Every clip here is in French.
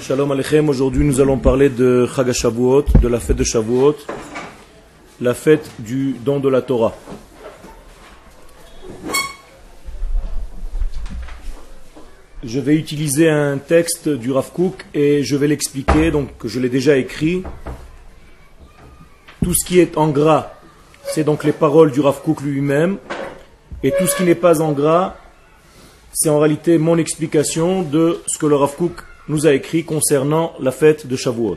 Shalom Aleichem, aujourd'hui nous allons parler de Chag Shavuot, de la fête de Shavuot, la fête du don de la Torah. Je vais utiliser un texte du Rav Kook et je vais l'expliquer, donc je l'ai déjà écrit. Tout ce qui est en gras, c'est donc les paroles du Rav Kook lui-même, et tout ce qui n'est pas en gras, c'est en réalité mon explication de ce que le Rav nous a écrit concernant la fête de Shavuot.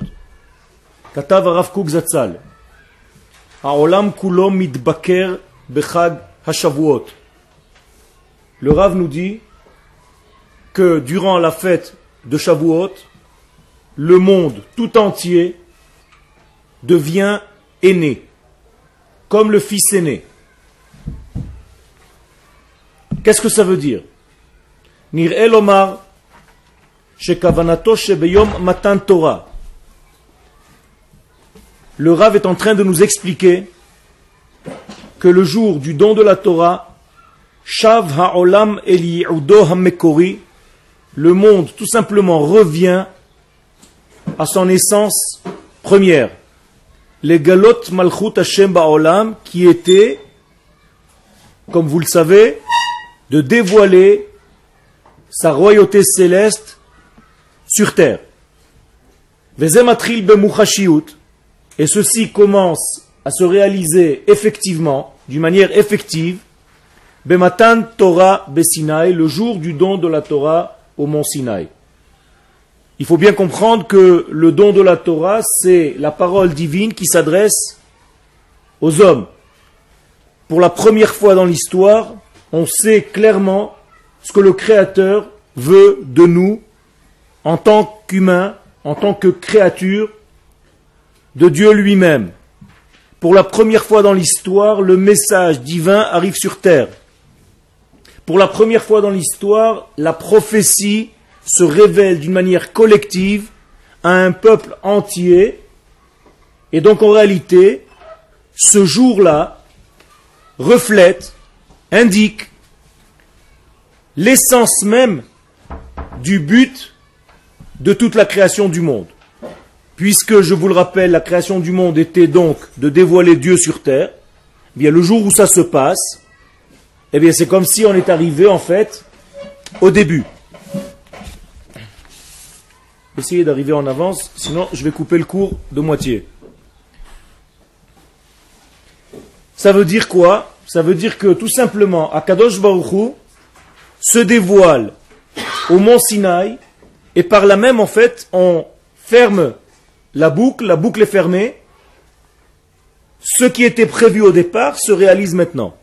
Le Rav nous dit que durant la fête de Shavuot, le monde tout entier devient aîné, comme le fils aîné. Qu'est-ce que ça veut dire? Nir Elomar, Le Rav est en train de nous expliquer que le jour du don de la Torah, Shav Ha'olam Eliudo HaMekori, le monde tout simplement revient à son essence première. Les galot malchut Hashem ba'olam qui était, comme vous le savez, de dévoiler sa royauté céleste sur terre. Et ceci commence à se réaliser effectivement, d'une manière effective, Bematan Torah le jour du don de la Torah au mont Sinaï. Il faut bien comprendre que le don de la Torah, c'est la parole divine qui s'adresse aux hommes. Pour la première fois dans l'histoire, on sait clairement ce que le Créateur veut de nous en tant qu'humains, en tant que créatures de Dieu lui-même. Pour la première fois dans l'histoire, le message divin arrive sur terre. Pour la première fois dans l'histoire, la prophétie se révèle d'une manière collective à un peuple entier. Et donc en réalité, ce jour-là reflète, indique l'essence même du but de toute la création du monde. Puisque, je vous le rappelle, la création du monde était donc de dévoiler Dieu sur terre, eh bien le jour où ça se passe, eh bien c'est comme si on est arrivé en fait au début. Essayez d'arriver en avance, sinon je vais couper le cours de moitié. Ça veut dire quoi? Ça veut dire que tout simplement, Akadosh Baruchou se dévoile au mont Sinaï, et par là même, en fait, on ferme la boucle, la boucle est fermée. Ce qui était prévu au départ se réalise maintenant.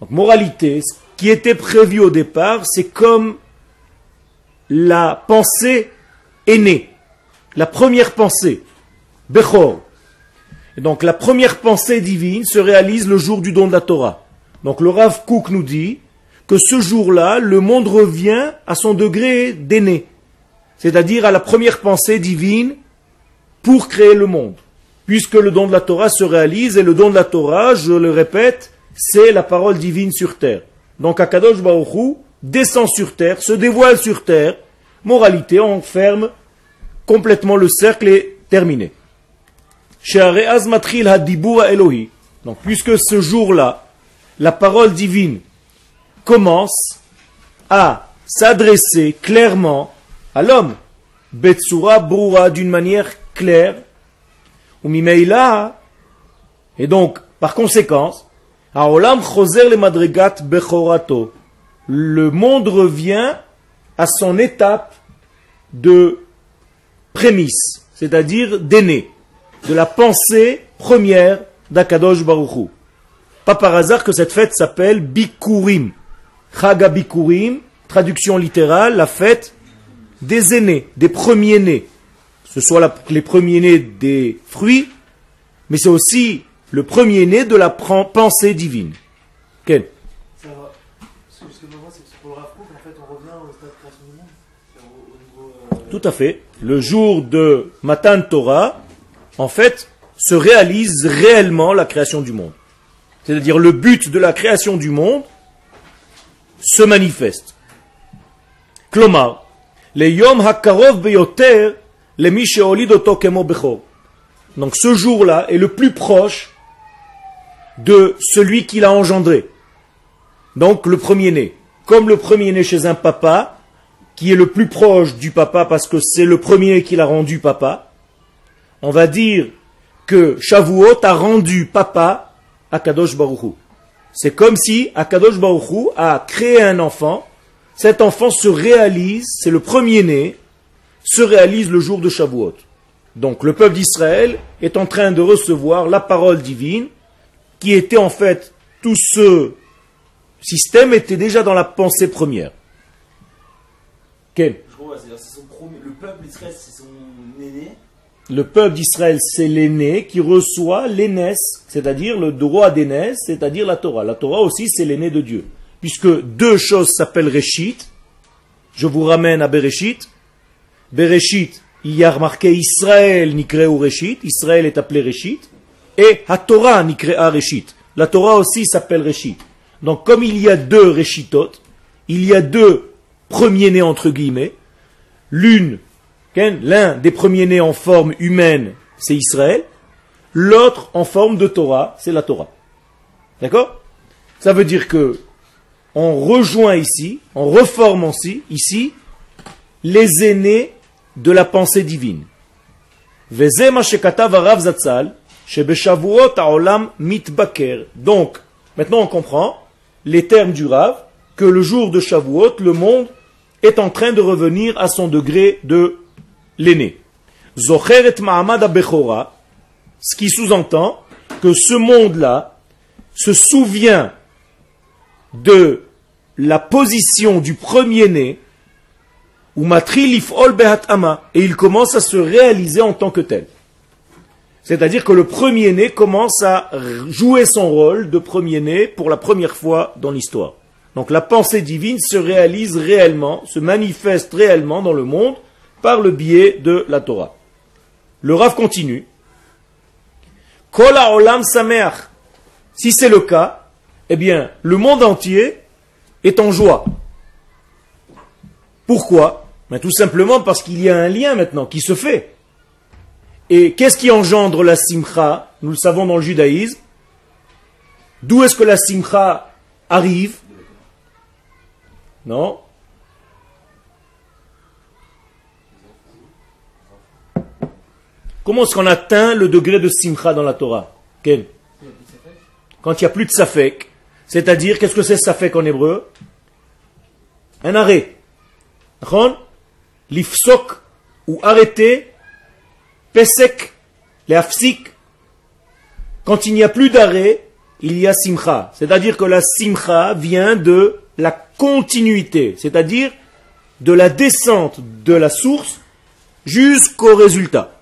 Donc, moralité, ce qui était prévu au départ, c'est comme la pensée est née. La première pensée, Bechor. Et donc, la première pensée divine se réalise le jour du don de la Torah. Donc, le Rav Kook nous dit que ce jour-là, le monde revient à son degré d'aîné. C'est-à-dire à la première pensée divine pour créer le monde. Puisque le don de la Torah se réalise, et le don de la Torah, je le répète, c'est la parole divine sur terre. Donc Akadosh Baruch descend sur terre, se dévoile sur terre. Moralité, on ferme complètement le cercle et terminé. Donc puisque ce jour-là, la parole divine commence à s'adresser clairement à l'homme, Betsura Broura, d'une manière claire, ou Mimeila, et donc, par conséquence, Aolam Choser le Madrigat Bechorato, le monde revient à son étape de prémisse, c'est-à-dire d'aîné, de la pensée première d'Akadosh Baruchou. Pas par hasard que cette fête s'appelle Bikurim. Chaga Bikurim, traduction littérale, la fête des aînés, des premiers-nés. Ce soit les premiers-nés des fruits, mais c'est aussi le premier-né de la pensée divine. Quel Tout à fait. Le jour de Matan Torah, en fait, se réalise réellement la création du monde. C'est-à-dire le but de la création du monde se manifeste. Clomar, Mishéolidoto Kemo Bechor. Donc ce jour-là est le plus proche de celui qui l'a engendré. Donc le premier-né. Comme le premier-né chez un papa, qui est le plus proche du papa parce que c'est le premier qui l'a rendu papa, on va dire que Shavuot a rendu papa à Kadosh Baruchou. C'est comme si Akadosh Baruchou a créé un enfant, cet enfant se réalise, c'est le premier-né, se réalise le jour de Shavuot. Donc le peuple d'Israël est en train de recevoir la parole divine, qui était en fait tout ce système était déjà dans la pensée première. Le peuple d'Israël, c'est son aîné. Le peuple d'Israël, c'est l'aîné qui reçoit l'aînesse, c'est-à-dire le droit d'aînesse, c'est-à-dire la Torah. La Torah aussi, c'est l'aîné de Dieu. Puisque deux choses s'appellent Réchit. Je vous ramène à Bereshit. Bereshit, il y a remarqué Israël ou Réchit. Israël est appelé Réchit. Et la Torah Nikrea Réchit. La Torah aussi s'appelle Réchit. Donc comme il y a deux Réchitot, il y a deux premiers-nés entre guillemets, l'une, l'un des premiers-nés en forme humaine, c'est Israël, l'autre en forme de Torah, c'est la Torah. D'accord? Ça veut dire que on rejoint ici, on reforme aussi, ici, les aînés de la pensée divine. Donc, maintenant on comprend les termes du Rav, que le jour de Shavuot, le monde est en train de revenir à son degré de l'aîné. Zocheret Mahamad Bechora, ce qui sous-entend que ce monde-là se souvient de la position du premier-né, ou matrilif ol et il commence à se réaliser en tant que tel. C'est-à-dire que le premier-né commence à jouer son rôle de premier-né pour la première fois dans l'histoire. Donc la pensée divine se réalise réellement, se manifeste réellement dans le monde par le biais de la Torah. Le Rav continue. Kola olam sameach. Si c'est le cas, eh bien, le monde entier est en joie. Pourquoi? Ben, Tout simplement parce qu'il y a un lien maintenant qui se fait et qu'est-ce qui engendre la simcha? Nous le savons dans le judaïsme. D'où est-ce que la simcha arrive? Non Comment est-ce qu'on atteint le degré de simcha dans la Torah? Quand il n'y a plus de safek. C'est-à-dire, qu'est-ce que c'est safek en hébreu? Un arrêt. L'ifsok ou arrêter Pesek, les quand il n'y a plus d'arrêt, il y a simcha. C'est-à-dire que la simcha vient de la continuité, c'est-à-dire de la descente de la source jusqu'au résultat.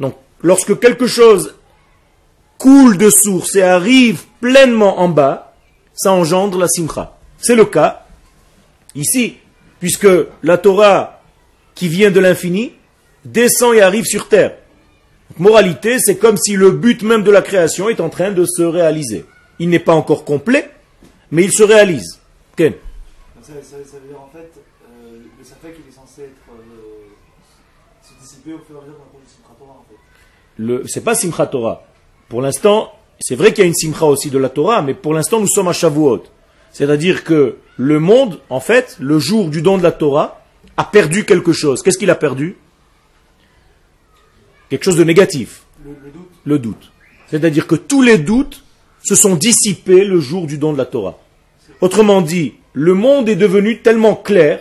Donc, lorsque quelque chose coule de source et arrive pleinement en bas, ça engendre la simcha. C'est le cas ici, puisque la Torah qui vient de l'infini descend et arrive sur terre. moralité, c'est comme si le but même de la création est en train de se réaliser. Il n'est pas encore complet, mais il se réalise. Ken ça, veut dire en fait, euh, le safek il est censé être, euh, se dissiper au fur et à mesure qu'on Simchat Torah en fait. C'est pas Simchat Torah. Pour l'instant, c'est vrai qu'il y a une Simcha aussi de la Torah, mais pour l'instant nous sommes à Shavuot. C'est-à-dire que le monde, en fait, le jour du don de la Torah, a perdu quelque chose. Qu'est-ce qu'il a perdu? Quelque chose de négatif. Le, doute. C'est-à-dire que tous les doutes se sont dissipés le jour du don de la Torah. Autrement dit, le monde est devenu tellement clair,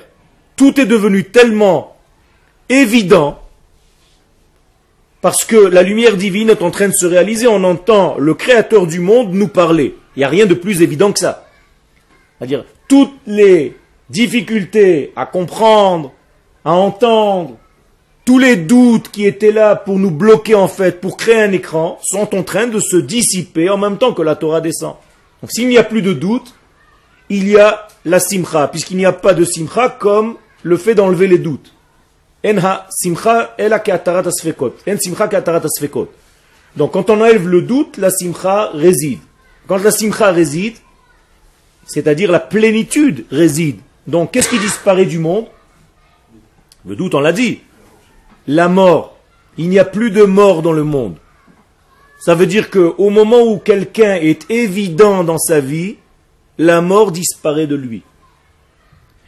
tout est devenu tellement évident, parce que la lumière divine est en train de se réaliser, on entend le créateur du monde nous parler. Il n'y a rien de plus évident que ça. C'est-à-dire, toutes les difficultés à comprendre, à entendre, tous les doutes qui étaient là pour nous bloquer en fait, pour créer un écran, sont en train de se dissiper en même temps que la Torah descend. Donc s'il n'y a plus de doute, il y a la simcha, puisqu'il n'y a pas de simcha comme le fait d'enlever les doutes. En simcha Donc quand on enlève le doute, la simcha réside. Quand la simcha réside, c'est-à-dire la plénitude réside. Donc qu'est-ce qui disparaît du monde? Le doute, on l'a dit. La mort. Il n'y a plus de mort dans le monde. Ça veut dire qu'au moment où quelqu'un est évident dans sa vie, la mort disparaît de lui.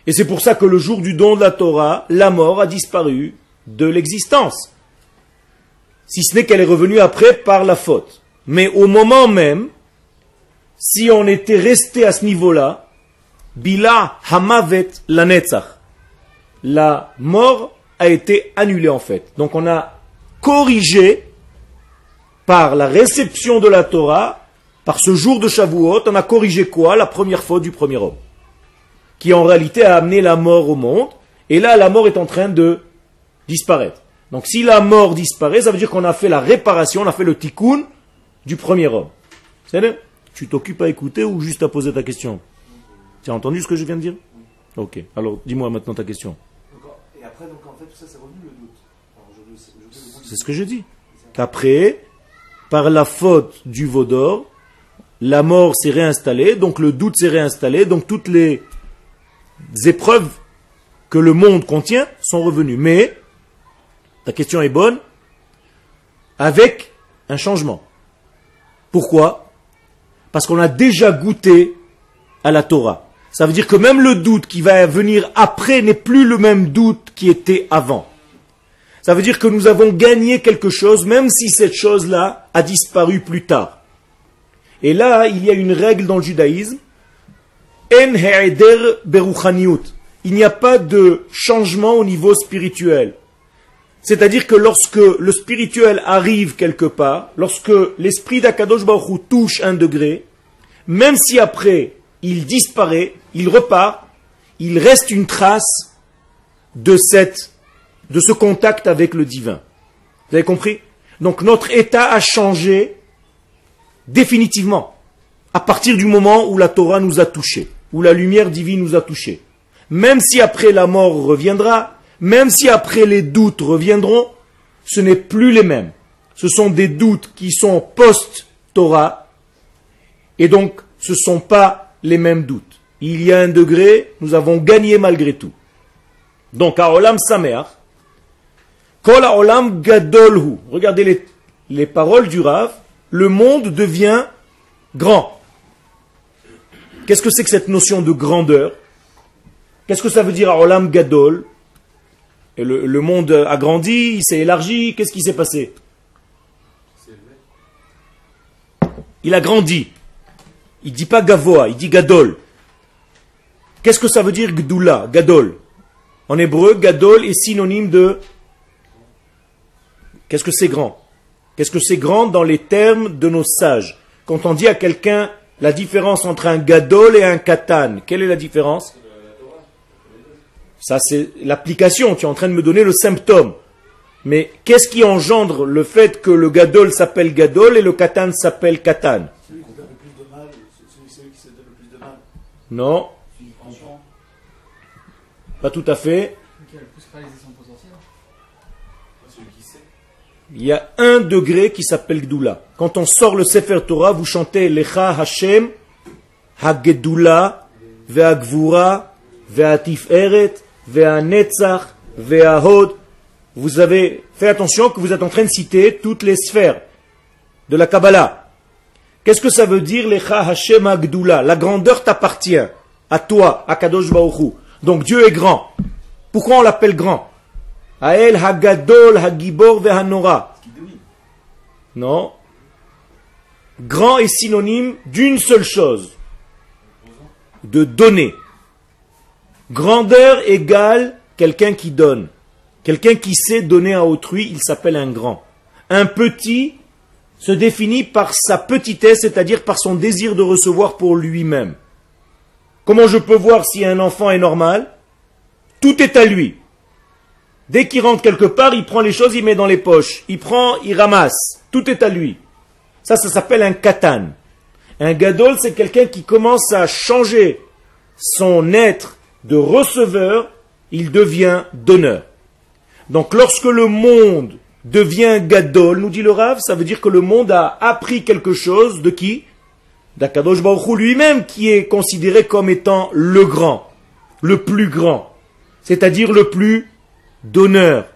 Et c'est pour ça que le jour du don de la Torah, la mort a disparu de l'existence. Si ce n'est qu'elle est revenue après par la faute. Mais au moment même, si on était resté à ce niveau-là, Bila Hamavet la la mort a été annulée en fait. Donc on a corrigé par la réception de la Torah, par ce jour de Shavuot, on a corrigé quoi? La première faute du premier homme, qui en réalité a amené la mort au monde. Et là, la mort est en train de disparaître. Donc si la mort disparaît, ça veut dire qu'on a fait la réparation, on a fait le tikkun du premier homme. C'est Tu t'occupes à écouter ou juste à poser ta question? Tu as entendu ce que je viens de dire? Ok. Alors dis-moi maintenant ta question. Et après, donc en fait, tout ça, c'est revenu le doute. C'est ce que je dis. Qu'après, par la faute du veau d'or, la mort s'est réinstallée, donc le doute s'est réinstallé, donc toutes les épreuves que le monde contient sont revenues. Mais la question est bonne, avec un changement. Pourquoi? Parce qu'on a déjà goûté à la Torah. Ça veut dire que même le doute qui va venir après n'est plus le même doute qui était avant. Ça veut dire que nous avons gagné quelque chose, même si cette chose-là a disparu plus tard. Et là, il y a une règle dans le judaïsme. En Il n'y a pas de changement au niveau spirituel. C'est-à-dire que lorsque le spirituel arrive quelque part, lorsque l'esprit d'Akadosh Baruch touche un degré, même si après il disparaît, il repart, il reste une trace de cette, de ce contact avec le divin. Vous avez compris? Donc notre état a changé définitivement à partir du moment où la Torah nous a touchés, où la lumière divine nous a touchés. Même si après la mort reviendra, même si après les doutes reviendront, ce n'est plus les mêmes. Ce sont des doutes qui sont post-Torah, et donc ce ne sont pas les mêmes doutes. Il y a un degré, nous avons gagné malgré tout. Donc, à Olam Samer, Kol Olam Gadolhu, regardez les, les paroles du Rav, le monde devient grand. Qu'est-ce que c'est que cette notion de grandeur? Qu'est-ce que ça veut dire à Olam Gadol? Le, monde a grandi, il s'est élargi, qu'est-ce qui s'est passé? Il a grandi. Il dit pas Gavoa, il dit Gadol. Qu'est-ce que ça veut dire Gdoula, Gadol? En hébreu, Gadol est synonyme de... Qu'est-ce que c'est grand? Qu'est-ce que c'est grand dans les termes de nos sages? Quand on dit à quelqu'un la différence entre un Gadol et un Katan, quelle est la différence? Ça, c'est l'application. Tu es en train de me donner le symptôme. Mais qu'est-ce qui engendre le fait que le gadol s'appelle gadol et le katan s'appelle katan? Non. Pas tout à fait. Il y a un degré qui s'appelle Gdoula. Quand on sort le Sefer Torah, vous chantez Lecha Hashem, Hagedula, Ve'agvura, Ve'atif-eret, vous avez fait attention que vous êtes en train de citer toutes les sphères de la Kabbalah. Qu'est-ce que ça veut dire Lecha Hashem Agdula La grandeur t'appartient, à toi, à Kadosh Baruchu. Donc Dieu est grand. Pourquoi on l'appelle grand? Ael Hagadol Hagibor Vehanora. Non. Grand est synonyme d'une seule chose, de donner. Grandeur égale quelqu'un qui donne. Quelqu'un qui sait donner à autrui, il s'appelle un grand. Un petit se définit par sa petitesse, c'est-à-dire par son désir de recevoir pour lui-même. Comment je peux voir si un enfant est normal? Tout est à lui. Dès qu'il rentre quelque part, il prend les choses, il met dans les poches. Il prend, il ramasse. Tout est à lui. Ça, ça s'appelle un katan. Un gadol, c'est quelqu'un qui commence à changer son être de receveur, il devient donneur. Donc lorsque le monde devient gadol, nous dit le Rav, ça veut dire que le monde a appris quelque chose de qui? D'Akadosh Baruch lui-même qui est considéré comme étant le grand, le plus grand, c'est-à-dire le plus d'honneur.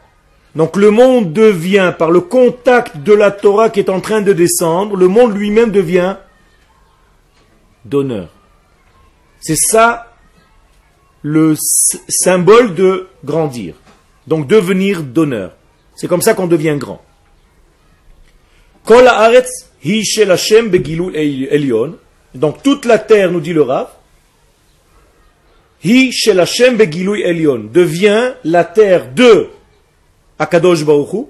Donc le monde devient, par le contact de la Torah qui est en train de descendre, le monde lui-même devient d'honneur. C'est ça le symbole de grandir. Donc devenir d'honneur. C'est comme ça qu'on devient grand. Donc toute la terre, nous dit le Rav, Hi devient la terre de Akadosh Baruchu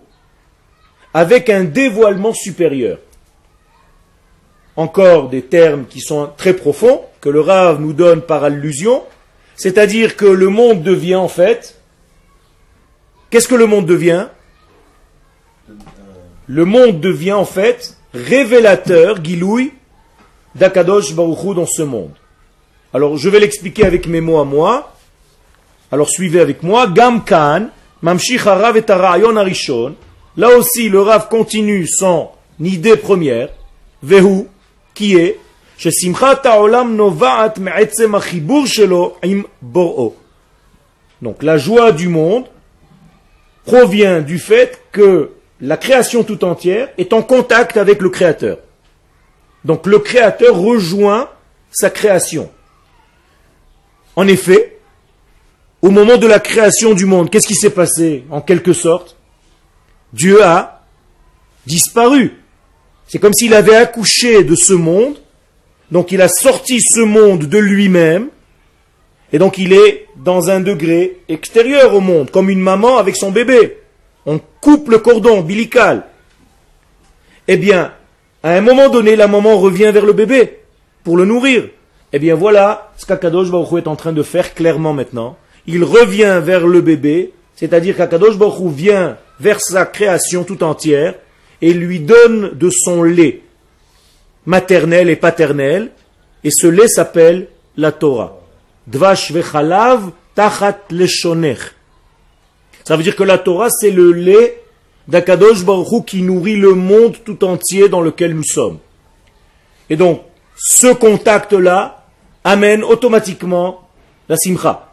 avec un dévoilement supérieur. Encore des termes qui sont très profonds, que le Rav nous donne par allusion, c'est-à-dire que le monde devient en fait, qu'est-ce que le monde devient? Le monde devient en fait révélateur, Giloui, d'Akadosh Baruchu dans ce monde. Alors je vais l'expliquer avec mes mots à moi. Alors suivez avec moi. Gam Khan, Mamshich Harav et Arishon. Là aussi, le Rav continue son idée première. Vehu, qui est donc la joie du monde provient du fait que la création tout entière est en contact avec le Créateur. Donc le Créateur rejoint sa création. En effet, au moment de la création du monde, qu'est-ce qui s'est passé en quelque sorte? Dieu a disparu. C'est comme s'il avait accouché de ce monde, donc il a sorti ce monde de lui-même, et donc il est dans un degré extérieur au monde, comme une maman avec son bébé. On coupe le cordon ombilical. Eh bien, à un moment donné, la maman revient vers le bébé pour le nourrir. Eh bien voilà ce qu'Akadosh Baruch est en train de faire clairement maintenant. Il revient vers le bébé, c'est-à-dire qu'Akadosh Baruch vient vers sa création tout entière et lui donne de son lait maternel et paternel, et ce lait s'appelle la Torah. Dvash vechalav tachat leshoner. Ça veut dire que la Torah, c'est le lait d'Akadosh Baruch qui nourrit le monde tout entier dans lequel nous sommes. Et donc, ce contact-là, amène automatiquement la simcha.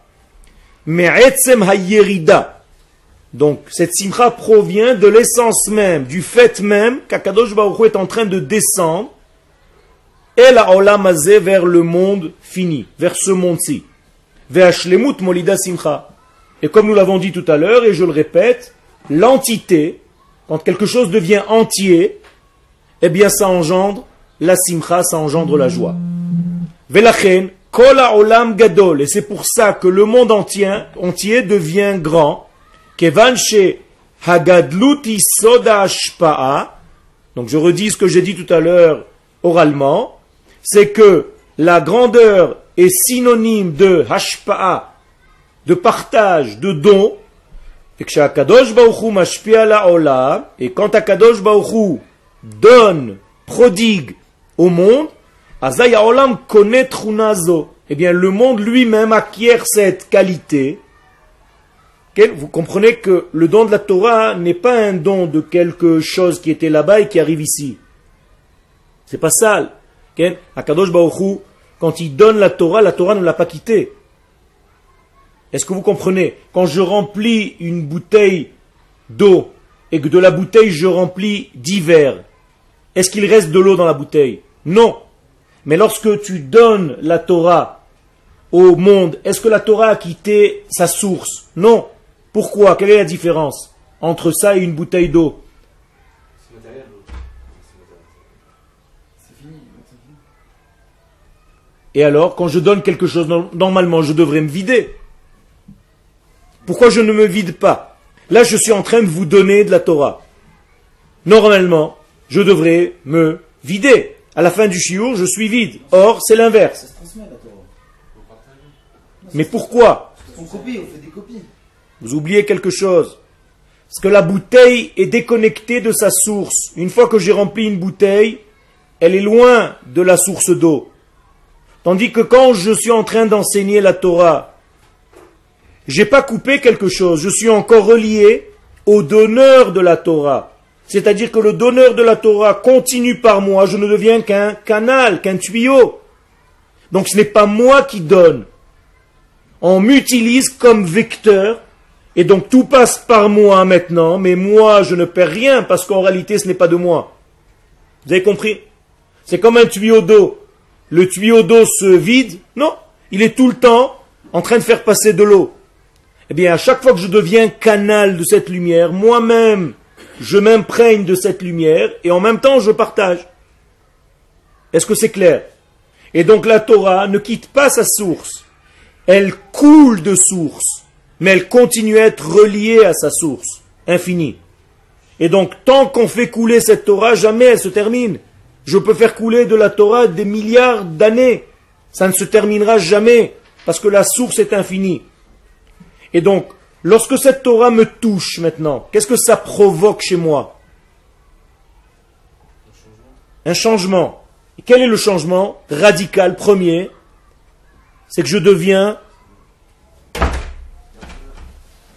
Mais etzem hayerida, donc cette simcha provient de l'essence même, du fait même qu'Akadosh Baruch est en train de descendre et la olam vers le monde fini, vers ce monde-ci. Ve'ashlemut molida simcha. Et comme nous l'avons dit tout à l'heure, et je le répète, l'entité, quand quelque chose devient entier, eh bien ça engendre la simcha, ça engendre la joie. Velachen, kola olam gadol. Et c'est pour ça que le monde entier, entier devient grand. Kevanche hagadluti soda. Donc je redis ce que j'ai dit tout à l'heure oralement. C'est que la grandeur est synonyme de hashpa'a, de partage, de don. Et que et quand Akadosh Baruch donne, prodigue au monde, connaît Eh bien, le monde lui-même acquiert cette qualité. Vous comprenez que le don de la Torah n'est pas un don de quelque chose qui était là-bas et qui arrive ici. C'est pas ça. Akadosh Baruch quand il donne la Torah, la Torah ne l'a pas quitté. Est-ce que vous comprenez? Quand je remplis une bouteille d'eau et que de la bouteille je remplis d'hiver, est-ce qu'il reste de l'eau dans la bouteille? Non. Mais lorsque tu donnes la Torah au monde, est-ce que la Torah a quitté sa source? Non. Pourquoi? Quelle est la différence entre ça et une bouteille d'eau? Et alors, quand je donne quelque chose, normalement, je devrais me vider. Pourquoi je ne me vide pas? Là, je suis en train de vous donner de la Torah. Normalement, je devrais me vider. À la fin du chiour, je suis vide. Or, c'est l'inverse. Mais pourquoi? Vous oubliez quelque chose. Parce que la bouteille est déconnectée de sa source. Une fois que j'ai rempli une bouteille, elle est loin de la source d'eau. Tandis que quand je suis en train d'enseigner la Torah, j'ai pas coupé quelque chose, je suis encore relié au donneur de la Torah. C'est-à-dire que le donneur de la Torah continue par moi, je ne deviens qu'un canal, qu'un tuyau. Donc ce n'est pas moi qui donne. On m'utilise comme vecteur Et donc tout passe par moi maintenant, mais moi je ne perds rien parce qu'en réalité ce n'est pas de moi. Vous avez compris? C'est comme un tuyau d'eau. Le tuyau d'eau se vide Non, il est tout le temps en train de faire passer de l'eau. Eh bien, à chaque fois que je deviens canal de cette lumière, moi-même, je m'imprègne de cette lumière et en même temps je partage. Est-ce que c'est clair? Et donc la Torah ne quitte pas sa source. Elle coule de source, mais elle continue à être reliée à sa source, infinie. Et donc, tant qu'on fait couler cette Torah, jamais elle se termine. Je peux faire couler de la Torah des milliards d'années. Ça ne se terminera jamais, parce que la source est infinie. Et donc, lorsque cette Torah me touche maintenant, qu'est-ce que ça provoque chez moi Un changement. Quel est le changement radical premier C'est que je deviens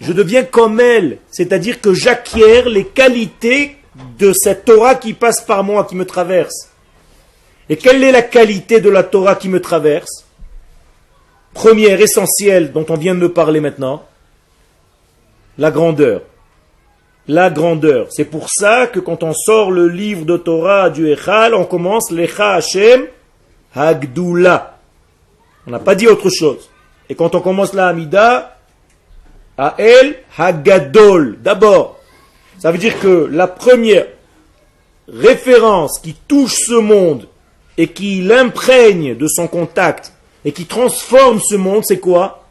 je deviens comme elle, c'est-à-dire que j'acquiers les qualités de cette Torah qui passe par moi, qui me traverse. Et quelle est la qualité de la Torah qui me traverse Première, essentielle, dont on vient de me parler maintenant, la grandeur. La grandeur. C'est pour ça que quand on sort le livre de Torah du Echal, on commence l'Echa Hashem Hagdula. On n'a pas dit autre chose. Et quand on commence la Hamida, El Hagadol. D'abord, ça veut dire que la première référence qui touche ce monde et qui l'imprègne de son contact et qui transforme ce monde, c'est quoi?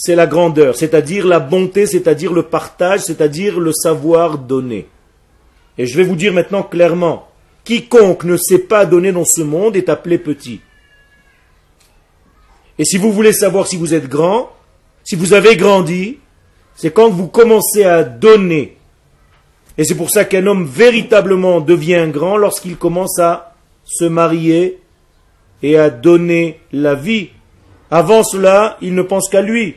C'est la grandeur, c'est-à-dire la bonté, c'est-à-dire le partage, c'est-à-dire le savoir donner. Et je vais vous dire maintenant clairement, quiconque ne sait pas donner dans ce monde est appelé petit. Et si vous voulez savoir si vous êtes grand, si vous avez grandi, c'est quand vous commencez à donner. Et c'est pour ça qu'un homme véritablement devient grand lorsqu'il commence à se marier et à donner la vie. Avant cela, il ne pense qu'à lui.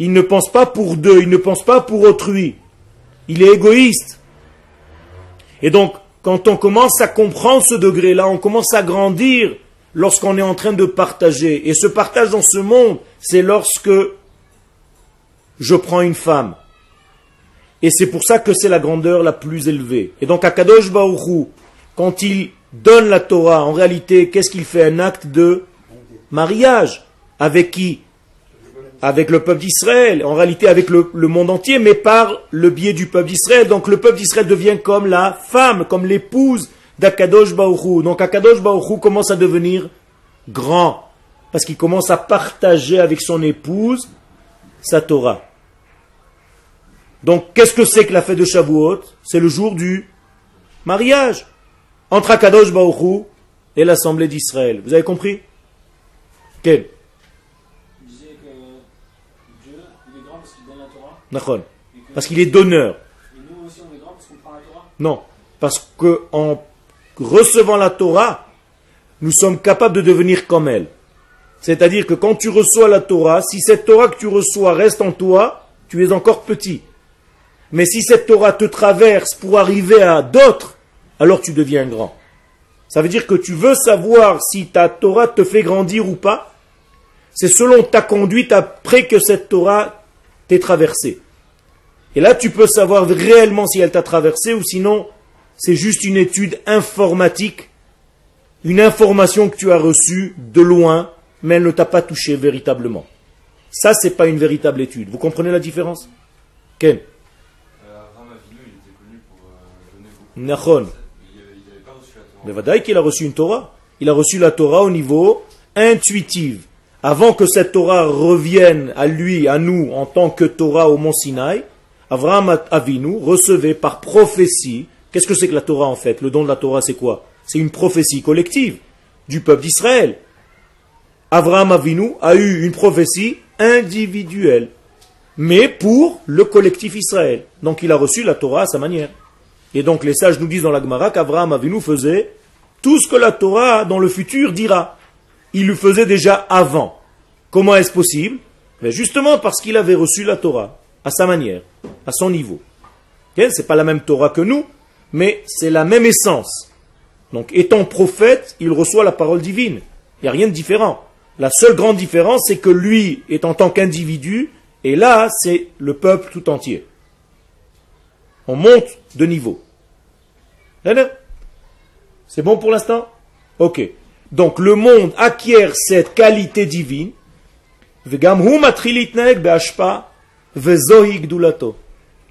Il ne pense pas pour deux, il ne pense pas pour autrui. Il est égoïste. Et donc, quand on commence à comprendre ce degré-là, on commence à grandir lorsqu'on est en train de partager. Et ce partage dans ce monde, c'est lorsque je prends une femme. Et c'est pour ça que c'est la grandeur la plus élevée. Et donc, Akadosh Baruchou, quand il donne la Torah, en réalité, qu'est-ce qu'il fait? Un acte de mariage. Avec qui? Avec le peuple d'Israël. En réalité, avec le, monde entier, mais par le biais du peuple d'Israël. Donc, le peuple d'Israël devient comme la femme, comme l'épouse d'Akadosh Baoru. Donc Akadosh Baoru commence à devenir grand, parce qu'il commence à partager avec son épouse sa Torah. Donc qu'est-ce que c'est que la fête de Shavuot? C'est le jour du mariage entre Akadosh Baoru et l'Assemblée d'Israël. Vous avez compris? Quel? Parce qu'il est donneur. Non, parce qu'en recevant la Torah, nous sommes capables de devenir comme elle. C'est-à-dire que quand tu reçois la Torah, si cette Torah que tu reçois reste en toi, tu es encore petit. Mais si cette Torah te traverse pour arriver à d'autres, alors tu deviens grand. Ça veut dire que tu veux savoir si ta Torah te fait grandir ou pas. C'est selon ta conduite après que cette Torah t'ait traversée. Et là, tu peux savoir réellement si elle t'a traversé ou sinon c'est juste une étude informatique, une information que tu as reçue de loin, mais elle ne t'a pas touché véritablement. Ça, c'est pas une véritable étude. Vous comprenez la différence? Ken Nachon. Mais Vadaï a reçu une Torah. Il a reçu la Torah au niveau intuitif. Avant que cette Torah revienne à lui, à nous, en tant que Torah au Mont Sinaï, Avraham Avinu recevait par prophétie Qu'est-ce que c'est que la Torah en fait? Le don de la Torah, c'est quoi? C'est une prophétie collective du peuple d'Israël. Abraham Avinu a eu une prophétie individuelle, mais pour le collectif Israël. Donc il a reçu la Torah à sa manière. Et donc les sages nous disent dans la Gemara qu'Abraham Avinu faisait tout ce que la Torah dans le futur dira. Il le faisait déjà avant. Comment est-ce possible? Mais Justement parce qu'il avait reçu la Torah à sa manière, à son niveau. Ce n'est pas la même Torah que nous, mais c'est la même essence. Donc, étant prophète, il reçoit la parole divine. Il n'y a rien de différent. La seule grande différence, c'est que lui est en tant qu'individu, et là, c'est le peuple tout entier. On monte de niveau. C'est bon pour l'instant? Ok. Donc le monde acquiert cette qualité divine. Et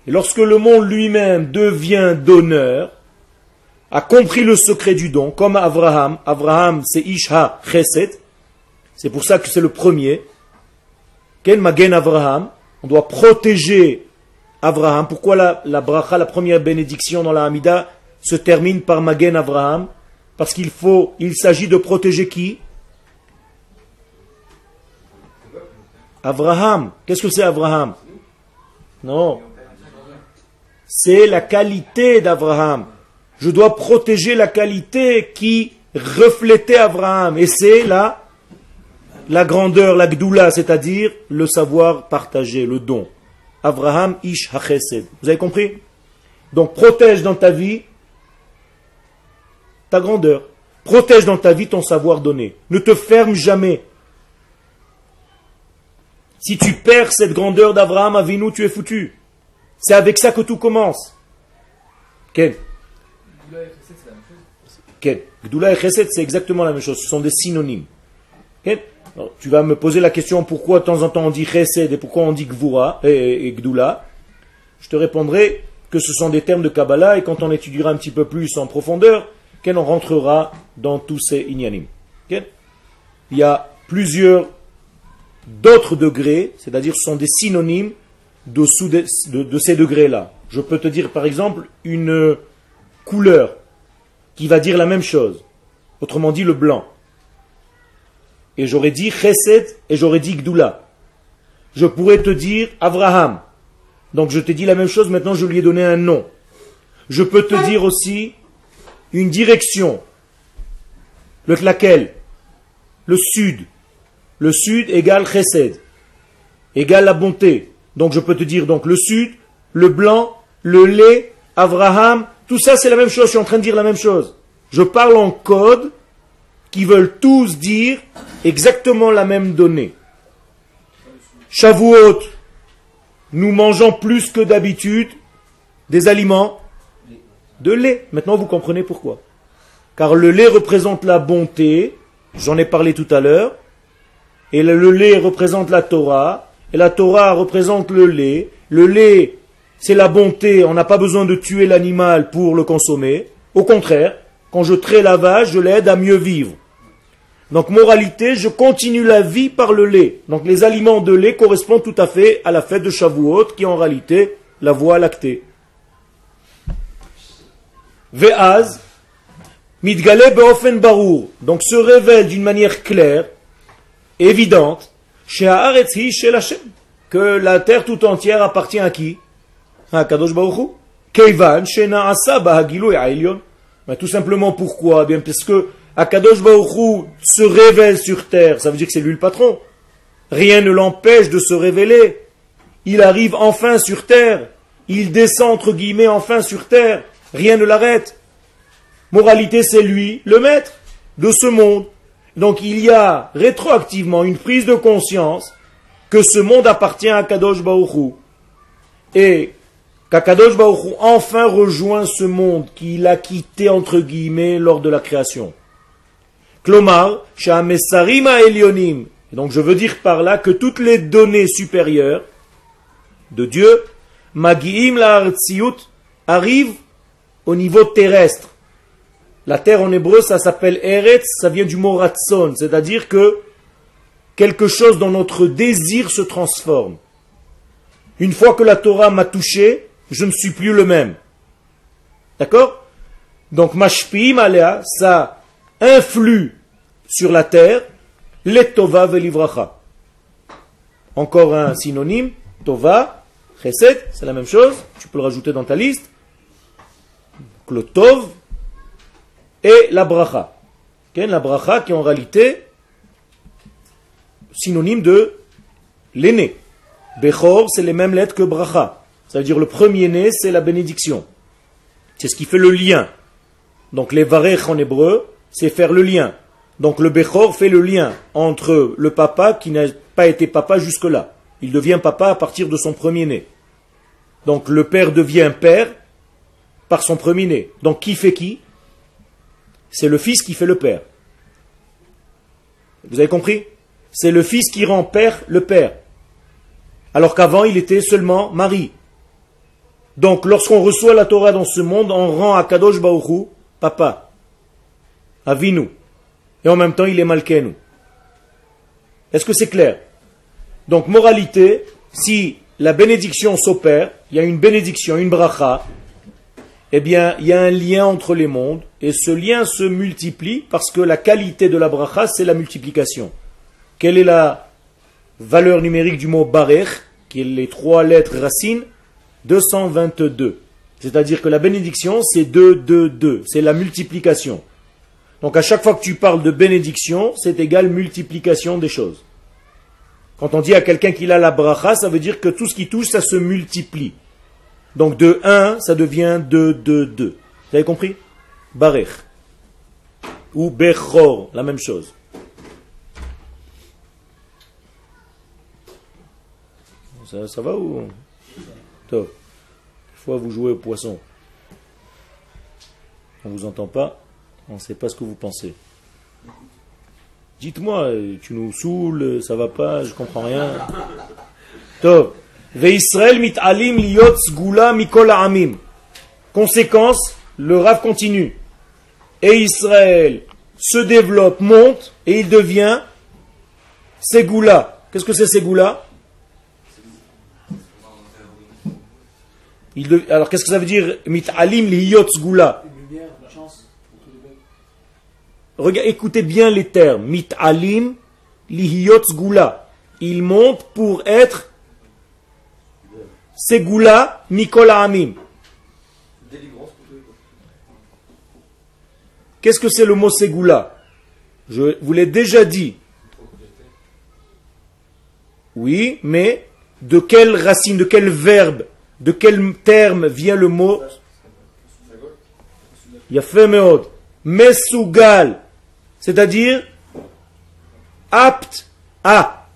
lorsque le monde lui-même devient donneur, a compris le secret du don, comme Abraham, Abraham c'est Isha Chesed, c'est pour ça que c'est le premier. Ken Magen Abraham, on doit protéger Abraham. Pourquoi la, la bracha, la première bénédiction dans la Hamida, se termine par Magen Abraham Parce qu'il faut, il s'agit de protéger qui? Abraham. Qu'est-ce que c'est Abraham Non. C'est la qualité d'Abraham. Je dois protéger la qualité qui reflétait Abraham. Et c'est la, la grandeur, la gdoula, c'est-à-dire le savoir partagé, le don. Abraham ish hachesed. Vous avez compris? Donc protège dans ta vie ta grandeur. Protège dans ta vie ton savoir donné. Ne te ferme jamais. Si tu perds cette grandeur d'Abraham Avinu, tu es foutu. C'est avec ça que tout commence. Quel Quel Gdoula et Chesed, c'est exactement la même chose. Ce sont des synonymes. tu vas me poser la question pourquoi de temps en temps on dit Chesed et pourquoi on dit Gvura et, et Gdoula? Je te répondrai que ce sont des termes de Kabbalah et quand on étudiera un petit peu plus en profondeur, on rentrera dans tous ces inyanim. Il y a plusieurs d'autres degrés, c'est-à-dire ce sont des synonymes de, de ces degrés-là. Je peux te dire par exemple une couleur qui va dire la même chose, autrement dit le blanc. Et j'aurais dit chesed et j'aurais dit gdoula. Je pourrais te dire Abraham. Donc je t'ai dit la même chose, maintenant je lui ai donné un nom. Je peux te dire aussi une direction. Le, laquelle? Le sud. Le sud égale chesed, égale la bonté. Donc je peux te dire donc le sud, le blanc, le lait, Abraham, tout ça c'est la même chose, je suis en train de dire la même chose. Je parle en code qui veulent tous dire exactement la même donnée. Shavuot, nous mangeons plus que d'habitude des aliments de lait. Maintenant, vous comprenez pourquoi. Car le lait représente la bonté, j'en ai parlé tout à l'heure, et le lait représente la Torah, et la Torah représente le lait. Le lait, c'est la bonté, on n'a pas besoin de tuer l'animal pour le consommer. Au contraire, quand je trais la vache, je l'aide à mieux vivre. Donc, moralité, je continue la vie par le lait. Donc, les aliments de lait correspondent tout à fait à la fête de Shavuot, qui en réalité la voie lactée. Ve'az, mitgale be'ofen donc se révèle d'une manière claire, évidente, chez hi chez Hashem, que la terre tout entière appartient à qui? À Kadosh Baruch Keivan she'na'asa ba'hagilu ha'ilyon. Tout simplement pourquoi? Bien parce que Akadosh Baruch se révèle sur terre, ça veut dire que c'est lui le patron. Rien ne l'empêche de se révéler. Il arrive enfin sur terre. Il descend entre guillemets enfin sur terre. Rien ne l'arrête. Moralité, c'est lui, le maître de ce monde. Donc il y a rétroactivement une prise de conscience que ce monde appartient à Kadosh Baruchou. Et qu'Akadosh Baruchou enfin rejoint ce monde qu'il a quitté entre guillemets lors de la création. Klomar, Shamesarima Elionim. Donc je veux dire par là que toutes les données supérieures de Dieu, Magiim la arrivent au niveau terrestre. La terre en hébreu, ça s'appelle Eretz, ça vient du mot Ratson, c'est-à-dire que quelque chose dans notre désir se transforme. Une fois que la Torah m'a touché, je ne suis plus le même. D'accord? Donc, Mashpi Malea, ça influe sur la terre, les Tova velivracha. Encore un synonyme, Tova, Chesed, c'est la même chose, tu peux le rajouter dans ta liste le Tov et la bracha. La bracha qui est en réalité synonyme de l'aîné. Bechor, c'est les mêmes lettres que bracha. Ça veut dire le premier-né, c'est la bénédiction. C'est ce qui fait le lien. Donc les varech en hébreu, c'est faire le lien. Donc le Bechor fait le lien entre le papa qui n'a pas été papa jusque-là. Il devient papa à partir de son premier-né. Donc le père devient père par son premier-né. Donc qui fait qui? C'est le fils qui fait le père. Vous avez compris? C'est le fils qui rend père le père. Alors qu'avant il était seulement mari. Donc lorsqu'on reçoit la Torah dans ce monde, on rend à Kadosh Baruch papa. Avinu. Et en même temps il est Malkenu. Est-ce que c'est clair? Donc moralité, si la bénédiction s'opère, il y a une bénédiction, une bracha, eh bien, il y a un lien entre les mondes, et ce lien se multiplie parce que la qualité de la bracha, c'est la multiplication. Quelle est la valeur numérique du mot barech, qui est les trois lettres racines? 222. C'est-à-dire que la bénédiction, c'est 2, 2, 2. C'est la multiplication. Donc à chaque fois que tu parles de bénédiction, c'est égal multiplication des choses. Quand on dit à quelqu'un qu'il a la bracha, ça veut dire que tout ce qui touche, ça se multiplie. Donc de 1, ça devient 2, 2, 2. Vous avez compris? Barech. Ou Bechor, la même chose. Ça, va ou? Top. Fois, vous jouez au poisson. On vous entend pas. On ne sait pas ce que vous pensez. Dites-moi, tu nous saoules, ça va pas, je comprends rien. Top. Ve'israel mit'alim liot sgula mikol amim. Conséquence, le rave continue. Et Israël se développe, monte, et il devient Ségoula. Qu'est-ce que c'est Ségoula de... Alors qu'est-ce que ça veut dire Mit'alim liyot sgula Regarde, écoutez bien les termes. Mit'alim lihiyot sgula. Il monte pour être Segula Mikola Amim. Qu'est-ce que c'est le mot Segula? Je vous l'ai déjà dit. Oui, mais de quelle racine, de quel verbe, de quel terme vient le mot? Yafemeod. Mesugal. C'est-à-dire apte à.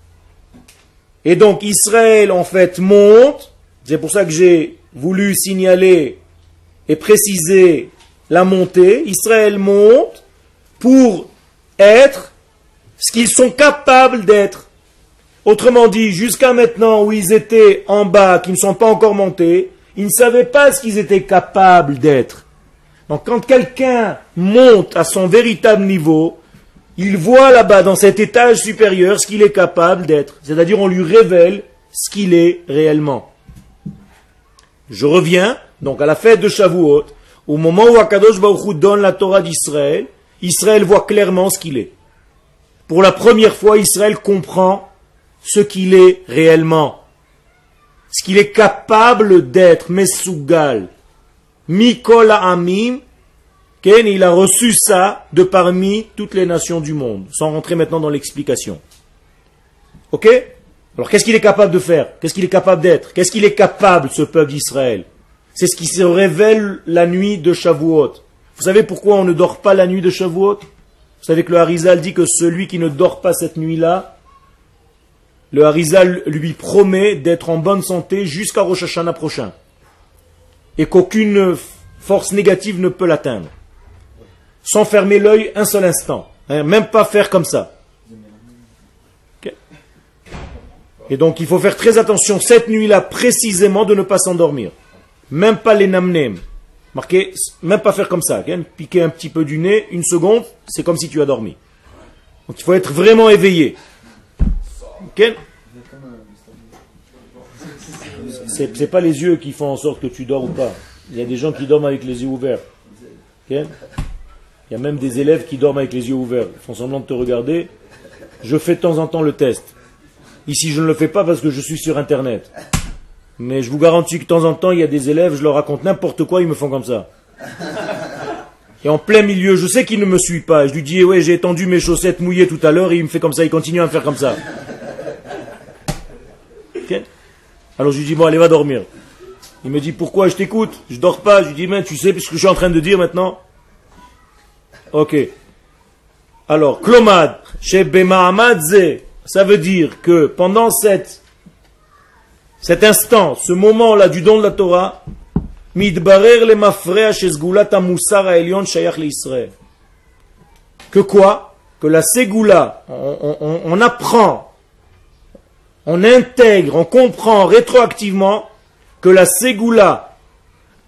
Et donc Israël en fait monte. C'est pour ça que j'ai voulu signaler et préciser la montée. Israël monte pour être ce qu'ils sont capables d'être. Autrement dit, jusqu'à maintenant où ils étaient en bas, qui ne sont pas encore montés, ils ne savaient pas ce qu'ils étaient capables d'être. Donc quand quelqu'un monte à son véritable niveau, il voit là-bas, dans cet étage supérieur, ce qu'il est capable d'être. C'est-à-dire on lui révèle ce qu'il est réellement. Je reviens donc à la fête de Shavuot, au moment où Akadosh Baruch donne la Torah d'Israël, Israël voit clairement ce qu'il est. Pour la première fois, Israël comprend ce qu'il est réellement, ce qu'il est capable d'être, Mesugal. Mikola Amim, Ken, il a reçu ça de parmi toutes les nations du monde, sans rentrer maintenant dans l'explication. Ok? Alors qu'est-ce qu'il est capable de faire? Qu'est-ce qu'il est capable d'être? Qu'est-ce qu'il est capable, ce peuple d'Israël? C'est ce qui se révèle la nuit de Shavuot. Vous savez pourquoi on ne dort pas la nuit de Shavuot? Vous savez que le Harizal dit que celui qui ne dort pas cette nuit-là, le Harizal lui promet d'être en bonne santé jusqu'à Rosh Hashanah prochain. Et qu'aucune force négative ne peut l'atteindre. Sans fermer l'œil un seul instant. Hein, même pas faire comme ça. Et donc il faut faire très attention cette nuit-là précisément de ne pas s'endormir. Même pas les namnem. Marquez, même pas faire comme ça. Piquer un petit peu du nez, une seconde, c'est comme si tu as dormi. Donc il faut être vraiment éveillé. C'est n'est pas les yeux qui font en sorte que tu dors ou pas. Il y a des gens qui dorment avec les yeux ouverts. Il y a même des élèves qui dorment avec les yeux ouverts. Ils font semblant de te regarder. Je fais de temps en temps le test. Ici, je ne le fais pas parce que je suis sur Internet. Mais je vous garantis que de temps en temps, il y a des élèves, je leur raconte n'importe quoi, ils me font comme ça. Et en plein milieu, je sais qu'il ne me suit pas. Je lui dis, ouais, j'ai étendu mes chaussettes mouillées tout à l'heure il me fait comme ça, il continue à me faire comme ça. Alors je lui dis, bon, allez, va dormir. Il me dit, pourquoi je t'écoute? Je dors pas. Je lui dis, mais tu sais ce que je suis en train de dire maintenant? Ok. Alors, klomad, chez Bemaamadze, ça veut dire que pendant cette, cet instant, ce moment-là du don de la Torah. Que quoi? Que la Ségoula, on apprend, on intègre, on comprend rétroactivement que la Ségoula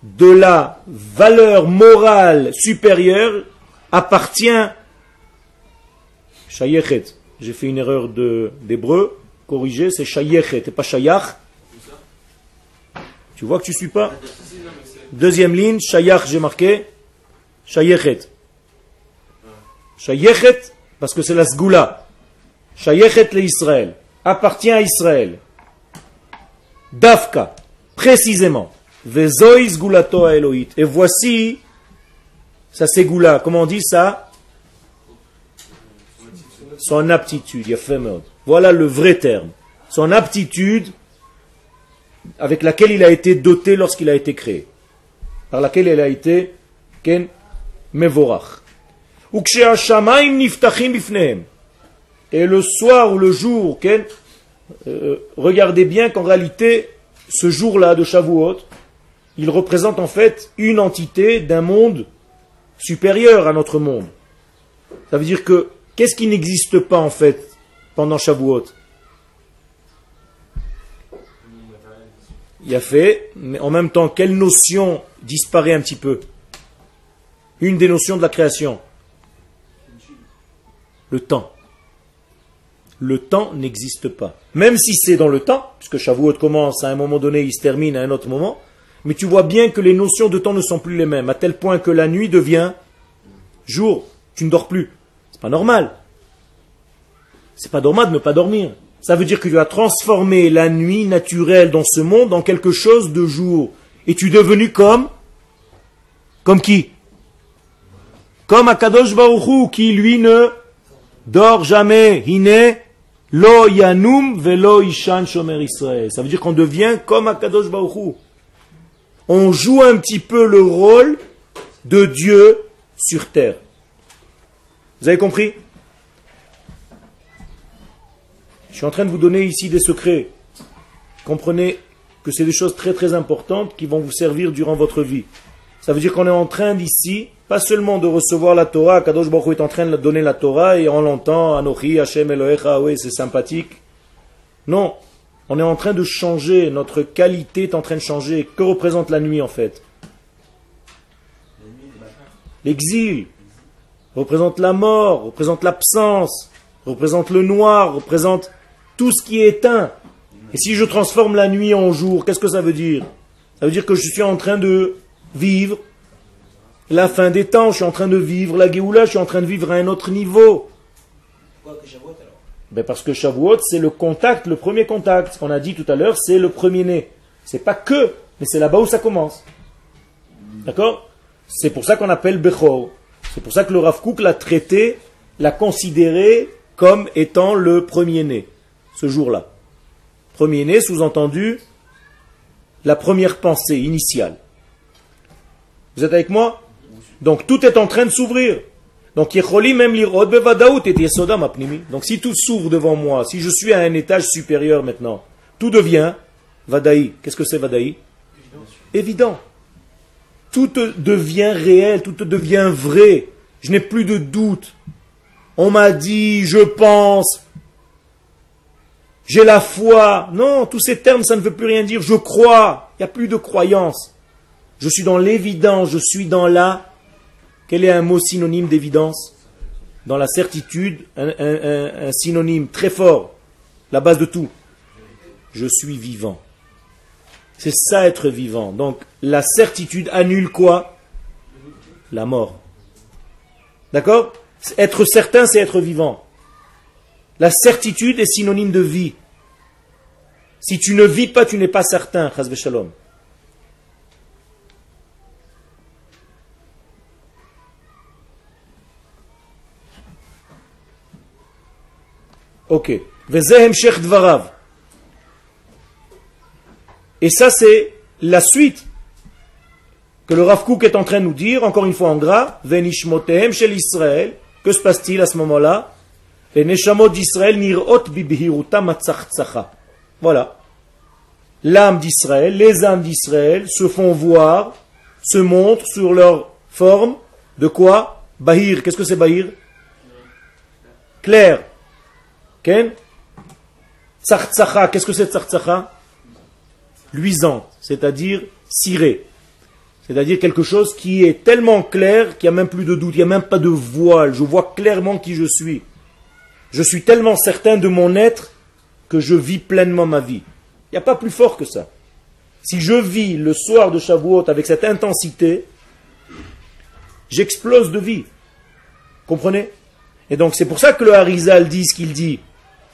de la valeur morale supérieure appartient Shayechet. J'ai fait une erreur d'hébreu. Corrigé, c'est Shayechet et pas Shayach. Tu vois que tu suis pas? Deuxième ligne, Shayach, j'ai marqué. Shayechet. Shayechet, parce que c'est la Sgoula. Shayechet le Israël. Appartient à Israël. Dafka, précisément. Vezoi Sgulato Elohit. Et voici sa Ségoula. Comment on dit ça? Son aptitude, Voilà le vrai terme. Son aptitude avec laquelle il a été doté lorsqu'il a été créé. Par laquelle il a été Ken Mevorach. Et le soir ou le jour, Ken, euh, regardez bien qu'en réalité, ce jour-là de Shavuot, il représente en fait une entité d'un monde supérieur à notre monde. Ça veut dire que qu'est-ce qui n'existe pas en fait pendant Shavuot? Il a fait, mais en même temps, quelle notion disparaît un petit peu? Une des notions de la création. Le temps. Le temps n'existe pas. Même si c'est dans le temps, puisque Shavuot commence à un moment donné, il se termine à un autre moment, mais tu vois bien que les notions de temps ne sont plus les mêmes, à tel point que la nuit devient jour. Tu ne dors plus. C'est pas normal. C'est pas normal de ne pas dormir. Ça veut dire que tu as transformé la nuit naturelle dans ce monde en quelque chose de jour. Et tu es devenu comme? Comme qui? Comme Akadosh Baruch Hu, qui lui ne dort jamais. Hine lo yanum velo ishan shomer Israël. Ça veut dire qu'on devient comme Akadosh Baruch Hu. On joue un petit peu le rôle de Dieu sur terre. Vous avez compris? Je suis en train de vous donner ici des secrets. Comprenez que c'est des choses très très importantes qui vont vous servir durant votre vie. Ça veut dire qu'on est en train d'ici, pas seulement de recevoir la Torah, Kadosh Baruch est en train de donner la Torah et on l'entend, Anochi, Hashem Elohecha, oui c'est sympathique. Non, on est en train de changer, notre qualité est en train de changer. Que représente la nuit en fait? L'exil représente la mort, représente l'absence, représente le noir, représente tout ce qui est éteint. Et si je transforme la nuit en jour, qu'est-ce que ça veut dire? Ça veut dire que je suis en train de vivre la fin des temps, je suis en train de vivre la Géoula, je suis en train de vivre à un autre niveau. Pourquoi que Shavuot alors? Ben parce que Shavuot, c'est le contact, le premier contact. Ce qu'on a dit tout à l'heure, c'est le premier-né. C'est pas que, mais c'est là-bas où ça commence. D'accord? C'est pour ça qu'on appelle Bechor. C'est pour ça que le Rav Kook l'a traité, l'a considéré comme étant le premier-né, ce jour-là. Premier-né, sous-entendu, la première pensée initiale. Vous êtes avec moi? Donc tout est en train de s'ouvrir. Donc même. Donc si tout s'ouvre devant moi, si je suis à un étage supérieur maintenant, tout devient vadaï. Qu'est-ce que c'est vadaï Évident. Tout devient réel, tout devient vrai. Je n'ai plus de doute. On m'a dit, je pense, j'ai la foi. Non, tous ces termes, ça ne veut plus rien dire. Je crois. Il n'y a plus de croyance. Je suis dans l'évidence, je suis dans la... Quel est un mot synonyme d'évidence? Dans la certitude, un, un- synonyme très fort, la base de tout. Je suis vivant. C'est ça être vivant. Donc la certitude annule quoi? La mort. D'accord? Être certain, c'est être vivant. La certitude est synonyme de vie. Si tu ne vis pas, tu n'es pas certain. Chas v'shalom. Ok. Sheikh Dvarav. Et ça, c'est la suite que le Rav Kook est en train de nous dire, encore une fois en gras, Venishmotehem shel Israël, Que se passe-t-il à ce moment-là? Les Neshamot d'Israël nirot bibhiruta. Voilà. L'âme d'Israël, les âmes d'Israël se font voir, se montrent sur leur forme de quoi? Bahir. Qu'est-ce que c'est Bahir? Clair. Ken? Tzartzacha. Qu'est-ce que c'est Tzartzacha Luisante, c'est-à-dire cirée. C'est-à-dire quelque chose qui est tellement clair qu'il n'y a même plus de doute, il n'y a même pas de voile. Je vois clairement qui je suis. Je suis tellement certain de mon être que je vis pleinement ma vie. Il n'y a pas plus fort que ça. Si je vis le soir de Shavuot avec cette intensité, j'explose de vie. Comprenez? Et donc c'est pour ça que le Harizal dit ce qu'il dit.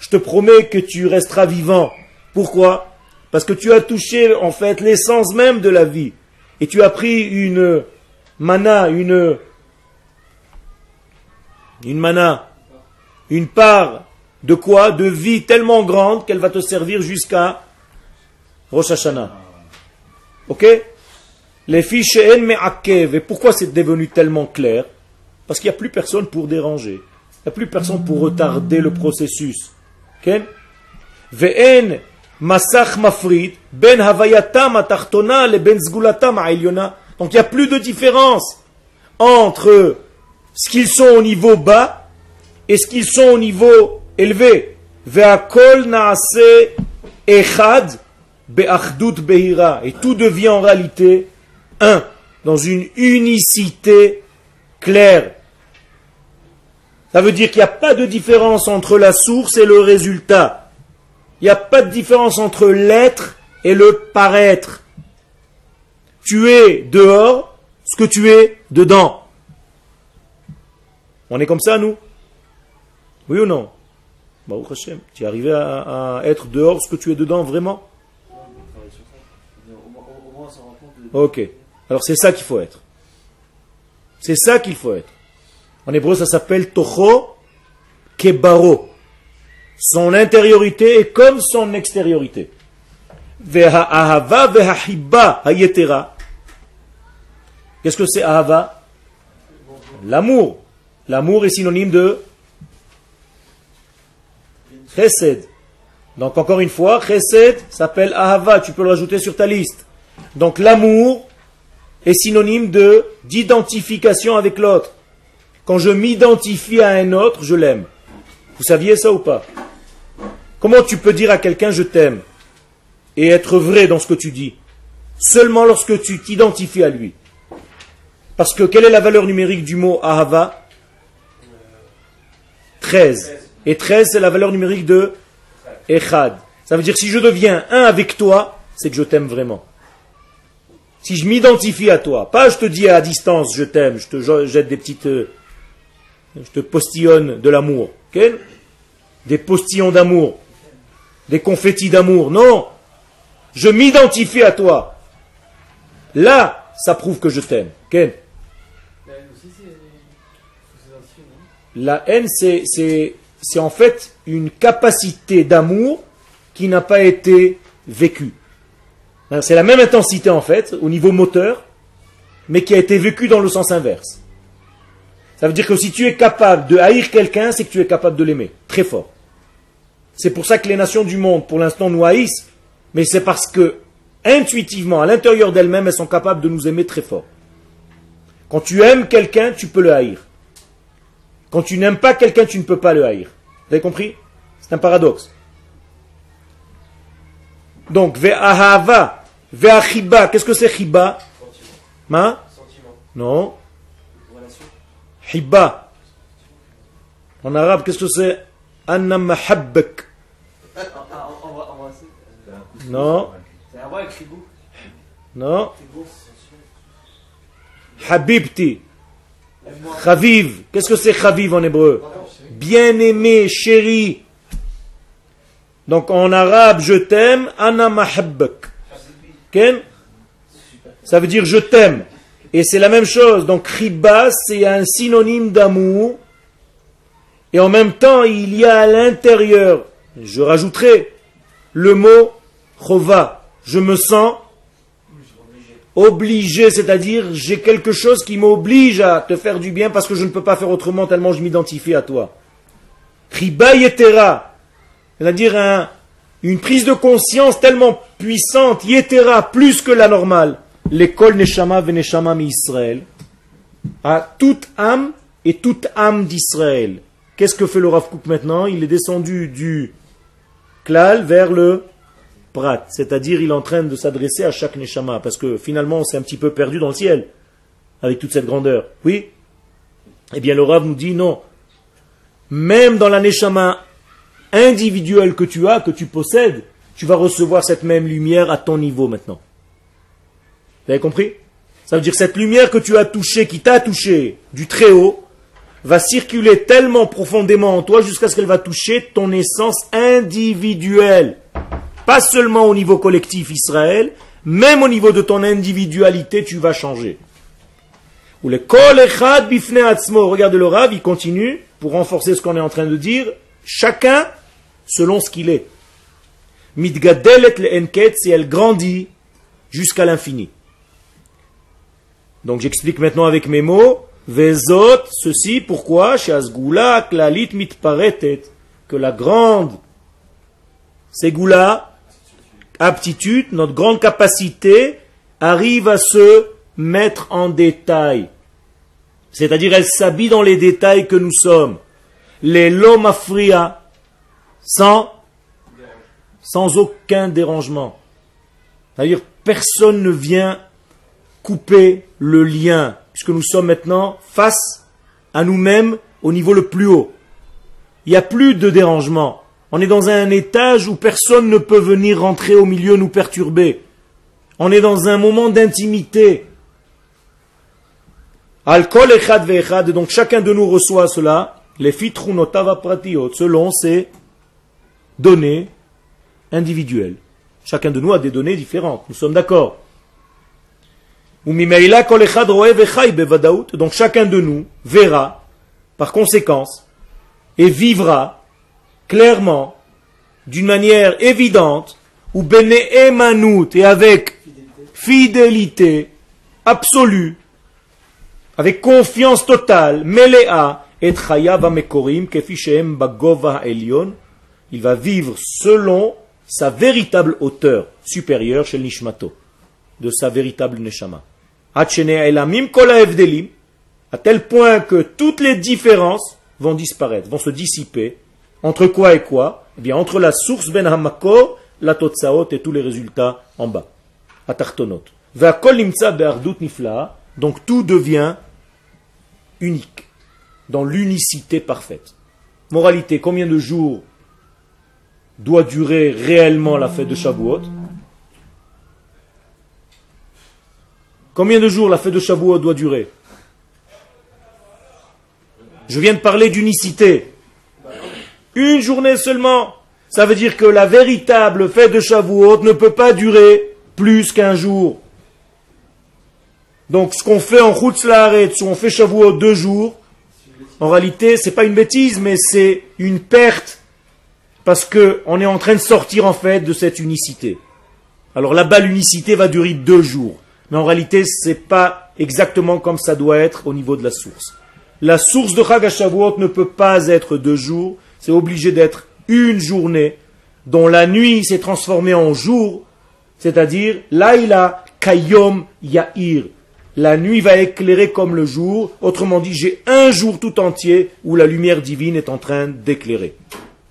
Je te promets que tu resteras vivant. Pourquoi? Parce que tu as touché en fait l'essence même de la vie et tu as pris une mana, une, une mana, une part de quoi? De vie tellement grande qu'elle va te servir jusqu'à Rosh Hashanah. Ok? Les fiches Et pourquoi c'est devenu tellement clair? Parce qu'il n'y a plus personne pour déranger. Il n'y a plus personne pour retarder le processus. Ok? Ve'en Masach mafrid, ben havayatam atachtona le ben zgulatam Donc il n'y a plus de différence entre ce qu'ils sont au niveau bas et ce qu'ils sont au niveau élevé. Ve'akol echad be'achdut behira. Et tout devient en réalité un, dans une unicité claire. Ça veut dire qu'il n'y a pas de différence entre la source et le résultat. Il n'y a pas de différence entre l'être et le paraître. Tu es dehors ce que tu es dedans. On est comme ça, nous Oui ou non? Tu es arrivé à, être dehors ce que tu es dedans vraiment? Ok. Alors c'est ça qu'il faut être. C'est ça qu'il faut être. En hébreu, ça s'appelle Toho Kebaro. Son intériorité est comme son extériorité. Qu'est-ce que c'est ahava? L'amour. L'amour est synonyme de chesed. Donc encore une fois, chesed s'appelle ahava, tu peux le rajouter sur ta liste. Donc l'amour est synonyme de d'identification avec l'autre. Quand je m'identifie à un autre, je l'aime. Vous saviez ça ou pas? Comment tu peux dire à quelqu'un je t'aime et être vrai dans ce que tu dis Seulement lorsque tu t'identifies à lui? Parce que quelle est la valeur numérique du mot ahava? 13. Et 13, c'est la valeur numérique de echad. Ça veut dire si je deviens un avec toi, c'est que je t'aime vraiment. Si je m'identifie à toi, pas je te dis à distance je t'aime, je te jette des petites. Euh, je te postillonne de l'amour. Des postillons d'amour des confettis d'amour. Non, je m'identifie à toi. Là, ça prouve que je t'aime. Ken La haine, c'est en fait une capacité d'amour qui n'a pas été vécue. C'est la même intensité en fait, au niveau moteur, mais qui a été vécue dans le sens inverse. Ça veut dire que si tu es capable de haïr quelqu'un, c'est que tu es capable de l'aimer, très fort. C'est pour ça que les nations du monde, pour l'instant, nous haïssent, mais c'est parce que, intuitivement, à l'intérieur d'elles-mêmes, elles sont capables de nous aimer très fort. Quand tu aimes quelqu'un, tu peux le haïr. Quand tu n'aimes pas quelqu'un, tu ne peux pas le haïr. Vous avez compris? C'est un paradoxe. Donc, ve'ahava, ve'achiba, qu'est-ce que c'est chiba? Ma Non. Hiba. En arabe, qu'est-ce que c'est? Anna mahabbak. Non. Non. Habibti. Chaviv. Qu'est-ce que c'est Chaviv en hébreu? Bien-aimé, chéri. Donc en arabe, je t'aime, Anna mahabbak. Ça veut dire je t'aime. Et c'est la même chose. Donc riba, c'est un synonyme d'amour et en même temps, il y a à l'intérieur, je rajouterai le mot chova. Je me sens Obligé, c'est-à-dire j'ai quelque chose qui m'oblige à te faire du bien parce que je ne peux pas faire autrement tellement je m'identifie à toi. Riba yetera, c'est-à-dire un- une prise de conscience tellement puissante, yetera, plus que la normale. L'école Neshama Veneshama Israël, à toute âme et toute âme d'Israël. Qu'est-ce que fait le Rav Kook maintenant? Il est descendu du klal vers le prat, c'est-à-dire il est en train de s'adresser à chaque neshama, parce que finalement on s'est un petit peu perdu dans le ciel, avec toute cette grandeur. Oui? Eh bien le Rav nous dit non. Même dans la neshama individuelle que tu as, que tu possèdes, tu vas recevoir cette même lumière à ton niveau maintenant. Vous avez compris? Ça veut dire cette lumière que tu as touchée, qui t'a touché du très haut, va circuler tellement profondément en toi jusqu'à ce qu'elle va toucher ton essence individuelle. Pas seulement au niveau collectif Israël, même au niveau de ton individualité, tu vas changer. Ou le kol echad bifne atzmo. Regarde le Rav, il continue pour renforcer ce qu'on est en train de dire. Chacun selon ce qu'il est. Midgadelet le enket, et elle grandit jusqu'à l'infini. Donc j'explique maintenant avec mes mots. Vezot, ceci, pourquoi Chez Asgoula, klalit mitparetet, que la grande Ségoula, aptitude, notre grande capacité arrive à se mettre en détail. C'est-à-dire, elle s'habille dans les détails que nous sommes. Les lomafria, sans, sans aucun dérangement. C'est-à-dire, personne ne vient couper le lien, puisque nous sommes maintenant face à nous-mêmes au niveau le plus haut. Il n'y a plus de dérangement. On est dans un étage où personne ne peut venir rentrer au milieu nous perturber. On est dans un moment d'intimité. Alcool echad ve'echad, donc chacun de nous reçoit cela, les fitrunotava pratiot, selon ses données individuelles. Chacun de nous a des données différentes, nous sommes d'accord. Donc chacun de nous verra, par conséquence, et vivra clairement, d'une manière évidente, ou bene et avec fidélité absolue, avec confiance totale, melea, et chayav mekorim, kefishem bagova il va vivre selon sa véritable hauteur supérieure chez le Nishmato, de sa véritable Neshama. À tel point que toutes les différences vont disparaître, vont se dissiper, entre quoi et quoi? Eh bien, entre la source Ben Hamakor, la Totsaot et tous les résultats en bas. Be'ardut nifla. Donc tout devient unique, dans l'unicité parfaite. Moralité, combien de jours doit durer réellement la fête de Shavuot? Combien de jours la fête de Shavuot doit durer Je viens de parler d'unicité. Une journée seulement. Ça veut dire que la véritable fête de Shavuot ne peut pas durer plus qu'un jour. Donc ce qu'on fait en Chutzlaharet, si on fait Shavuot deux jours, en réalité, c'est pas une bêtise, mais c'est une perte parce que on est en train de sortir en fait de cette unicité. Alors là-bas, l'unicité va durer deux jours, mais en réalité, c'est pas exactement comme ça doit être au niveau de la source. La source de Chag ne peut pas être deux jours, c'est obligé d'être une journée dont la nuit s'est transformée en jour, c'est-à-dire Laïla Kayom Ya'ir. La nuit va éclairer comme le jour, autrement dit, j'ai un jour tout entier où la lumière divine est en train d'éclairer.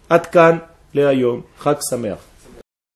Atkan Leayom Chag Samer.